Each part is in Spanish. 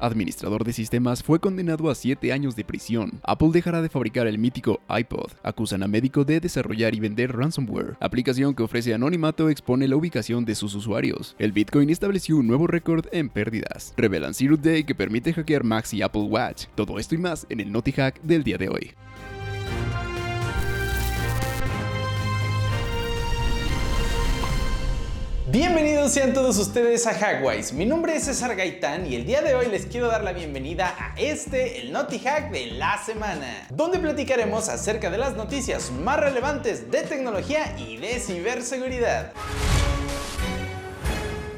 Administrador de sistemas fue condenado a 7 años de prisión. Apple dejará de fabricar el mítico iPod. Acusan a médico de desarrollar y vender ransomware. Aplicación que ofrece anonimato expone la ubicación de sus usuarios. El Bitcoin estableció un nuevo récord en pérdidas. Revelan Zero Day que permite hackear Max y Apple Watch. Todo esto y más en el Naughty Hack del día de hoy. Bienvenidos sean todos ustedes a Hackwise. Mi nombre es César Gaitán y el día de hoy les quiero dar la bienvenida a este, el Naughty Hack de la semana, donde platicaremos acerca de las noticias más relevantes de tecnología y de ciberseguridad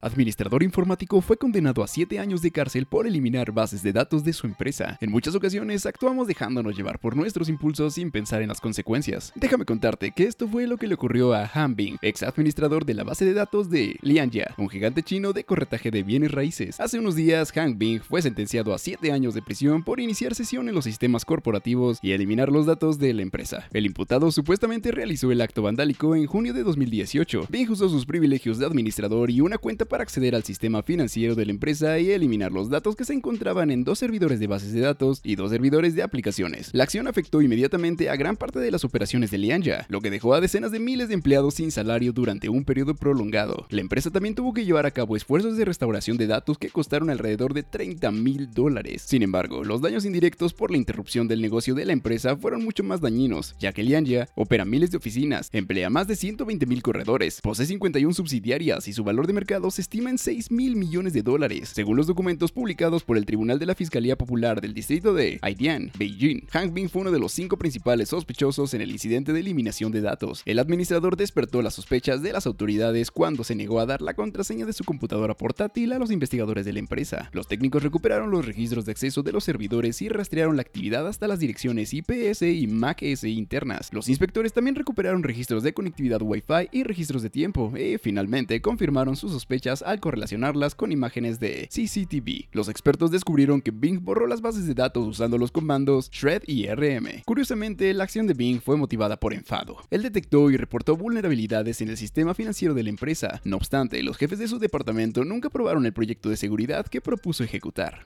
administrador informático, fue condenado a 7 años de cárcel por eliminar bases de datos de su empresa. En muchas ocasiones actuamos dejándonos llevar por nuestros impulsos sin pensar en las consecuencias. Déjame contarte que esto fue lo que le ocurrió a Han Bing, ex administrador de la base de datos de Lianjia, un gigante chino de corretaje de bienes raíces. Hace unos días, Han Bing fue sentenciado a 7 años de prisión por iniciar sesión en los sistemas corporativos y eliminar los datos de la empresa. El imputado supuestamente realizó el acto vandálico en junio de 2018. Bing usó sus privilegios de administrador y una cuenta para acceder al sistema financiero de la empresa y eliminar los datos que se encontraban en dos servidores de bases de datos y dos servidores de aplicaciones. La acción afectó inmediatamente a gran parte de las operaciones de Lianja, lo que dejó a decenas de miles de empleados sin salario durante un periodo prolongado. La empresa también tuvo que llevar a cabo esfuerzos de restauración de datos que costaron alrededor de 30 mil dólares. Sin embargo, los daños indirectos por la interrupción del negocio de la empresa fueron mucho más dañinos, ya que Lianja opera miles de oficinas, emplea más de 120 mil corredores, posee 51 subsidiarias y su valor de mercado se estima en 6 mil millones de dólares, según los documentos publicados por el Tribunal de la Fiscalía Popular del Distrito de Haidian, Beijing. Hank Bing fue uno de los cinco principales sospechosos en el incidente de eliminación de datos. El administrador despertó las sospechas de las autoridades cuando se negó a dar la contraseña de su computadora portátil a los investigadores de la empresa. Los técnicos recuperaron los registros de acceso de los servidores y rastrearon la actividad hasta las direcciones IPS y MAC-S internas. Los inspectores también recuperaron registros de conectividad Wi-Fi y registros de tiempo, y finalmente confirmaron sus sospechas al correlacionarlas con imágenes de CCTV. Los expertos descubrieron que Bing borró las bases de datos usando los comandos shred y rm. Curiosamente, la acción de Bing fue motivada por enfado. Él detectó y reportó vulnerabilidades en el sistema financiero de la empresa. No obstante, los jefes de su departamento nunca aprobaron el proyecto de seguridad que propuso ejecutar.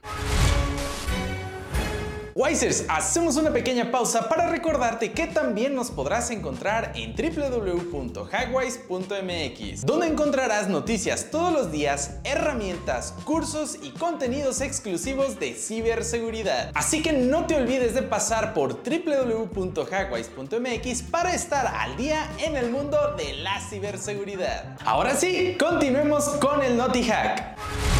Wisers, hacemos una pequeña pausa para recordarte que también nos podrás encontrar en www.hackwise.mx, donde encontrarás noticias todos los días, herramientas, cursos y contenidos exclusivos de ciberseguridad. Así que no te olvides de pasar por www.hackwise.mx para estar al día en el mundo de la ciberseguridad. Ahora sí, continuemos con el Naughty Hack.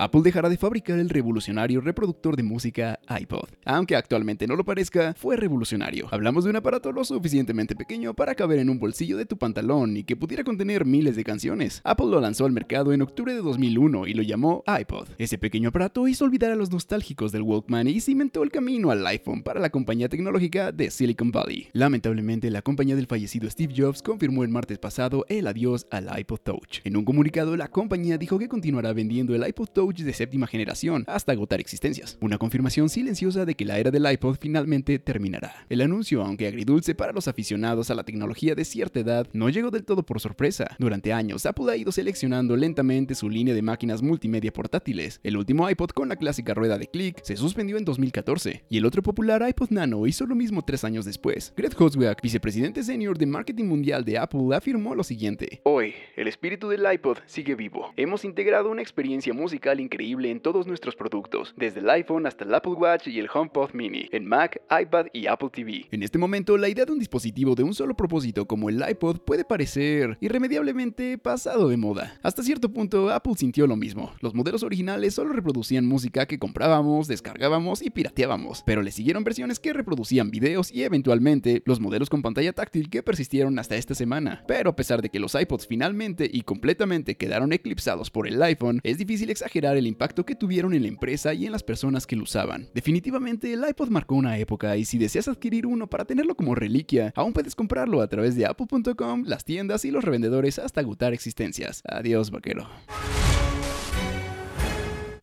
Apple dejará de fabricar el revolucionario reproductor de música iPod. Aunque actualmente no lo parezca, fue revolucionario. Hablamos de un aparato lo suficientemente pequeño para caber en un bolsillo de tu pantalón y que pudiera contener miles de canciones. Apple lo lanzó al mercado en octubre de 2001 y lo llamó iPod. Ese pequeño aparato hizo olvidar a los nostálgicos del Walkman y cimentó el camino al iPhone para la compañía tecnológica de Silicon Valley. Lamentablemente, la compañía del fallecido Steve Jobs confirmó el martes pasado el adiós al iPod Touch. En un comunicado, la compañía dijo que continuará vendiendo el iPod Touch de séptima generación hasta agotar existencias. Una confirmación silenciosa de que la era del iPod finalmente terminará. El anuncio, aunque agridulce para los aficionados a la tecnología de cierta edad, no llegó del todo por sorpresa. Durante años, Apple ha ido seleccionando lentamente su línea de máquinas multimedia portátiles. El último iPod con la clásica rueda de clic se suspendió en 2014 y el otro popular iPod Nano hizo lo mismo tres años después. Greg Hoswiak, vicepresidente senior de marketing mundial de Apple, afirmó lo siguiente: Hoy, el espíritu del iPod sigue vivo. Hemos integrado una experiencia musical increíble en todos nuestros productos, desde el iPhone hasta el Apple Watch y el HomePod Mini, en Mac, iPad y Apple TV. En este momento, la idea de un dispositivo de un solo propósito como el iPod puede parecer irremediablemente pasado de moda. Hasta cierto punto, Apple sintió lo mismo. Los modelos originales solo reproducían música que comprábamos, descargábamos y pirateábamos, pero le siguieron versiones que reproducían videos y eventualmente los modelos con pantalla táctil que persistieron hasta esta semana. Pero a pesar de que los iPods finalmente y completamente quedaron eclipsados por el iPhone, es difícil exagerar el impacto que tuvieron en la empresa y en las personas que lo usaban. Definitivamente el iPod marcó una época y si deseas adquirir uno para tenerlo como reliquia, aún puedes comprarlo a través de apple.com, las tiendas y los revendedores hasta agotar existencias. Adiós, vaquero.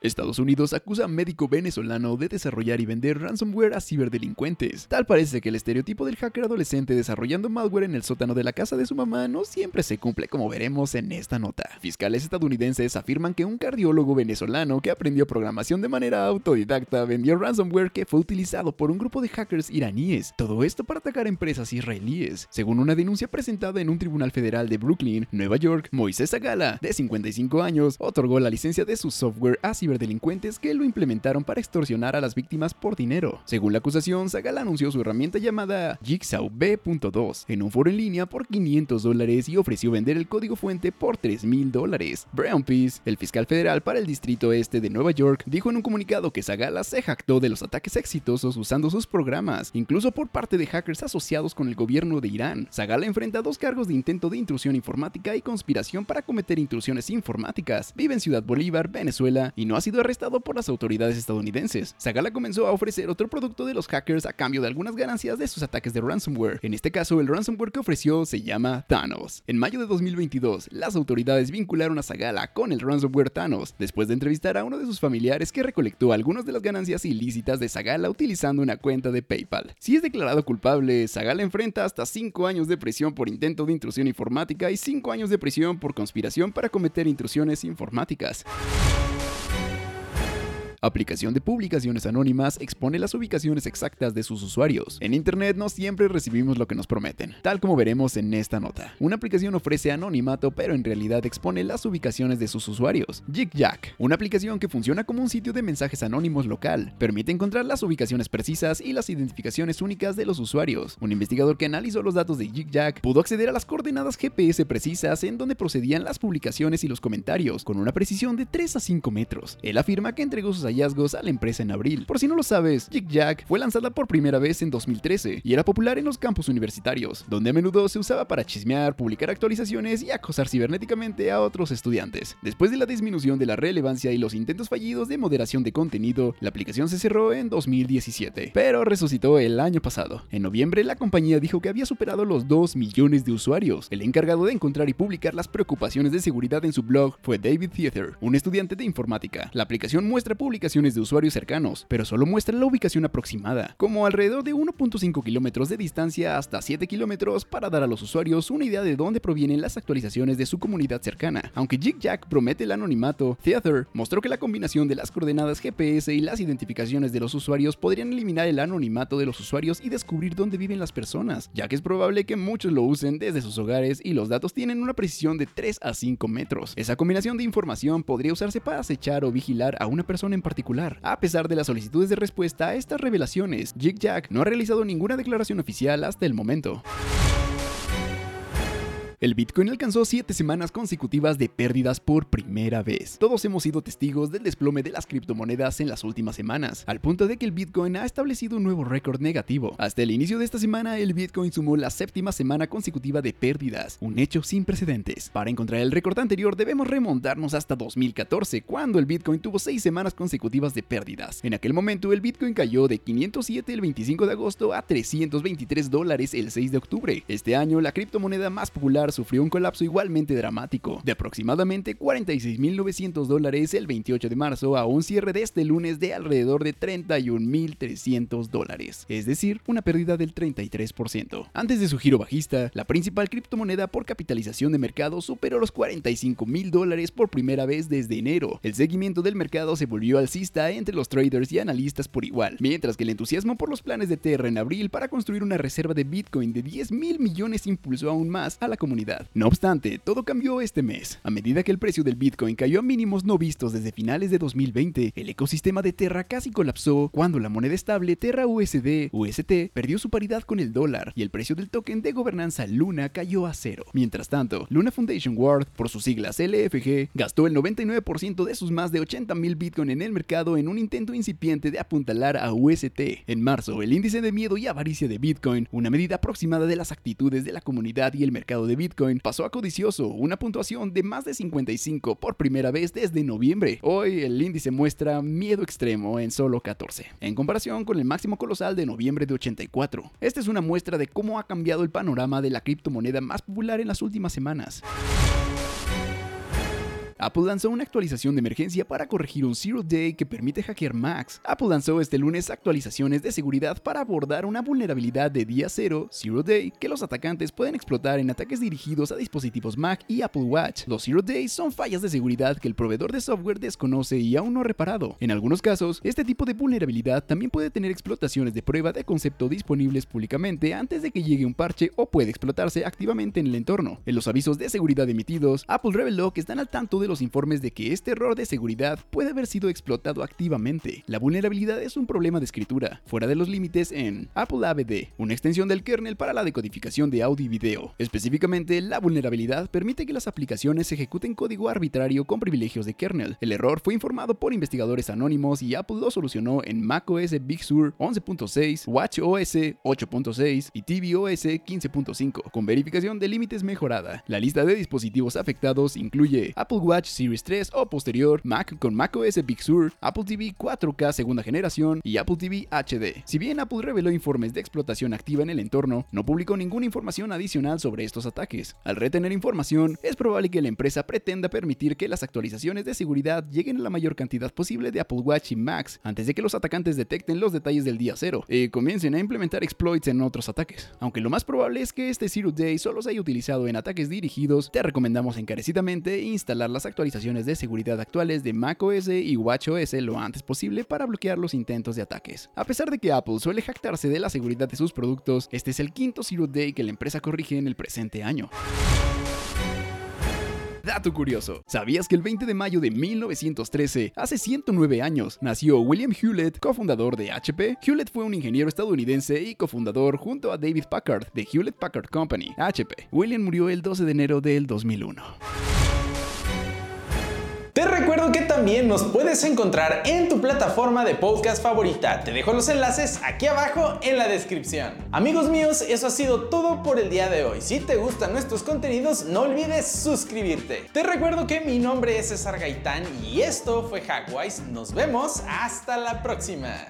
Estados Unidos acusa a médico venezolano de desarrollar y vender ransomware a ciberdelincuentes. Tal parece que el estereotipo del hacker adolescente desarrollando malware en el sótano de la casa de su mamá no siempre se cumple como veremos en esta nota. Fiscales estadounidenses afirman que un cardiólogo venezolano que aprendió programación de manera autodidacta vendió ransomware que fue utilizado por un grupo de hackers iraníes. Todo esto para atacar empresas israelíes. Según una denuncia presentada en un tribunal federal de Brooklyn, Nueva York, Moisés Agala, de 55 años, otorgó la licencia de su software a ciberdelincuentes que lo implementaron para extorsionar a las víctimas por dinero. Según la acusación, Sagala anunció su herramienta llamada Jigsaw B.2 en un foro en línea por 500 dólares y ofreció vender el código fuente por 3 mil dólares. Brown Peace, el fiscal federal para el distrito este de Nueva York, dijo en un comunicado que Sagala se jactó de los ataques exitosos usando sus programas, incluso por parte de hackers asociados con el gobierno de Irán. Sagala enfrenta dos cargos de intento de intrusión informática y conspiración para cometer intrusiones informáticas. Vive en Ciudad Bolívar, Venezuela, y no ha sido arrestado por las autoridades estadounidenses. Zagala comenzó a ofrecer otro producto de los hackers a cambio de algunas ganancias de sus ataques de ransomware. En este caso, el ransomware que ofreció se llama Thanos. En mayo de 2022, las autoridades vincularon a Zagala con el ransomware Thanos, después de entrevistar a uno de sus familiares que recolectó algunas de las ganancias ilícitas de Zagala utilizando una cuenta de PayPal. Si es declarado culpable, Zagala enfrenta hasta 5 años de prisión por intento de intrusión informática y 5 años de prisión por conspiración para cometer intrusiones informáticas. Aplicación de publicaciones anónimas expone las ubicaciones exactas de sus usuarios. En Internet no siempre recibimos lo que nos prometen, tal como veremos en esta nota. Una aplicación ofrece anonimato pero en realidad expone las ubicaciones de sus usuarios. JigJack, una aplicación que funciona como un sitio de mensajes anónimos local, permite encontrar las ubicaciones precisas y las identificaciones únicas de los usuarios. Un investigador que analizó los datos de JigJack pudo acceder a las coordenadas GPS precisas en donde procedían las publicaciones y los comentarios, con una precisión de 3 a 5 metros. Él afirma que entregó sus a la empresa en abril. Por si no lo sabes, JigJack fue lanzada por primera vez en 2013 y era popular en los campus universitarios, donde a menudo se usaba para chismear, publicar actualizaciones y acosar cibernéticamente a otros estudiantes. Después de la disminución de la relevancia y los intentos fallidos de moderación de contenido, la aplicación se cerró en 2017, pero resucitó el año pasado. En noviembre, la compañía dijo que había superado los 2 millones de usuarios. El encargado de encontrar y publicar las preocupaciones de seguridad en su blog fue David Theater, un estudiante de informática. La aplicación muestra publicaciones de usuarios cercanos, pero solo muestra la ubicación aproximada, como alrededor de 1.5 kilómetros de distancia hasta 7 kilómetros para dar a los usuarios una idea de dónde provienen las actualizaciones de su comunidad cercana. Aunque JigJack promete el anonimato, Theater mostró que la combinación de las coordenadas GPS y las identificaciones de los usuarios podrían eliminar el anonimato de los usuarios y descubrir dónde viven las personas, ya que es probable que muchos lo usen desde sus hogares y los datos tienen una precisión de 3 a 5 metros. Esa combinación de información podría usarse para acechar o vigilar a una persona en particular a pesar de las solicitudes de respuesta a estas revelaciones, JigJack no ha realizado ninguna declaración oficial hasta el momento. El Bitcoin alcanzó 7 semanas consecutivas de pérdidas por primera vez. Todos hemos sido testigos del desplome de las criptomonedas en las últimas semanas, al punto de que el Bitcoin ha establecido un nuevo récord negativo. Hasta el inicio de esta semana, el Bitcoin sumó la séptima semana consecutiva de pérdidas, un hecho sin precedentes. Para encontrar el récord anterior debemos remontarnos hasta 2014, cuando el Bitcoin tuvo 6 semanas consecutivas de pérdidas. En aquel momento, el Bitcoin cayó de 507 el 25 de agosto a 323 dólares el 6 de octubre. Este año, la criptomoneda más popular sufrió un colapso igualmente dramático, de aproximadamente 46.900 dólares el 28 de marzo a un cierre de este lunes de alrededor de 31.300 dólares, es decir, una pérdida del 33%. Antes de su giro bajista, la principal criptomoneda por capitalización de mercado superó los 45.000 dólares por primera vez desde enero. El seguimiento del mercado se volvió alcista entre los traders y analistas por igual, mientras que el entusiasmo por los planes de Terra en abril para construir una reserva de Bitcoin de 10 mil millones impulsó aún más a la comunidad no obstante, todo cambió este mes. A medida que el precio del Bitcoin cayó a mínimos no vistos desde finales de 2020, el ecosistema de Terra casi colapsó cuando la moneda estable Terra USD UST perdió su paridad con el dólar y el precio del token de gobernanza Luna cayó a cero. Mientras tanto, Luna Foundation World, por sus siglas LFG, gastó el 99% de sus más de 80 mil Bitcoin en el mercado en un intento incipiente de apuntalar a UST. En marzo, el índice de miedo y avaricia de Bitcoin, una medida aproximada de las actitudes de la comunidad y el mercado de Bitcoin, Bitcoin pasó a codicioso, una puntuación de más de 55 por primera vez desde noviembre. Hoy el índice muestra miedo extremo en solo 14, en comparación con el máximo colosal de noviembre de 84. Esta es una muestra de cómo ha cambiado el panorama de la criptomoneda más popular en las últimas semanas. Apple lanzó una actualización de emergencia para corregir un Zero Day que permite hackear Macs. Apple lanzó este lunes actualizaciones de seguridad para abordar una vulnerabilidad de día cero, Zero Day, que los atacantes pueden explotar en ataques dirigidos a dispositivos Mac y Apple Watch. Los Zero Days son fallas de seguridad que el proveedor de software desconoce y aún no ha reparado. En algunos casos, este tipo de vulnerabilidad también puede tener explotaciones de prueba de concepto disponibles públicamente antes de que llegue un parche o puede explotarse activamente en el entorno. En los avisos de seguridad emitidos, Apple reveló que están al tanto de los informes de que este error de seguridad puede haber sido explotado activamente. La vulnerabilidad es un problema de escritura, fuera de los límites en Apple ABD, una extensión del kernel para la decodificación de audio y video. Específicamente, la vulnerabilidad permite que las aplicaciones ejecuten código arbitrario con privilegios de kernel. El error fue informado por investigadores anónimos y Apple lo solucionó en macOS Big Sur 11.6, WatchOS 8.6 y tvOS 15.5, con verificación de límites mejorada. La lista de dispositivos afectados incluye Apple Watch Series 3 o posterior, Mac con macOS Big Sur, Apple TV 4K segunda generación y Apple TV HD. Si bien Apple reveló informes de explotación activa en el entorno, no publicó ninguna información adicional sobre estos ataques. Al retener información, es probable que la empresa pretenda permitir que las actualizaciones de seguridad lleguen a la mayor cantidad posible de Apple Watch y Macs antes de que los atacantes detecten los detalles del día cero y comiencen a implementar exploits en otros ataques. Aunque lo más probable es que este Zero Day solo se haya utilizado en ataques dirigidos, te recomendamos encarecidamente instalar las actualizaciones de seguridad actuales de macOS y watchOS lo antes posible para bloquear los intentos de ataques. A pesar de que Apple suele jactarse de la seguridad de sus productos, este es el quinto Zero Day que la empresa corrige en el presente año. Dato curioso, ¿sabías que el 20 de mayo de 1913, hace 109 años, nació William Hewlett, cofundador de HP? Hewlett fue un ingeniero estadounidense y cofundador junto a David Packard de Hewlett Packard Company, HP. William murió el 12 de enero del 2001. También nos puedes encontrar en tu plataforma de podcast favorita. Te dejo los enlaces aquí abajo en la descripción. Amigos míos, eso ha sido todo por el día de hoy. Si te gustan nuestros contenidos, no olvides suscribirte. Te recuerdo que mi nombre es César Gaitán y esto fue Hackwise. Nos vemos hasta la próxima.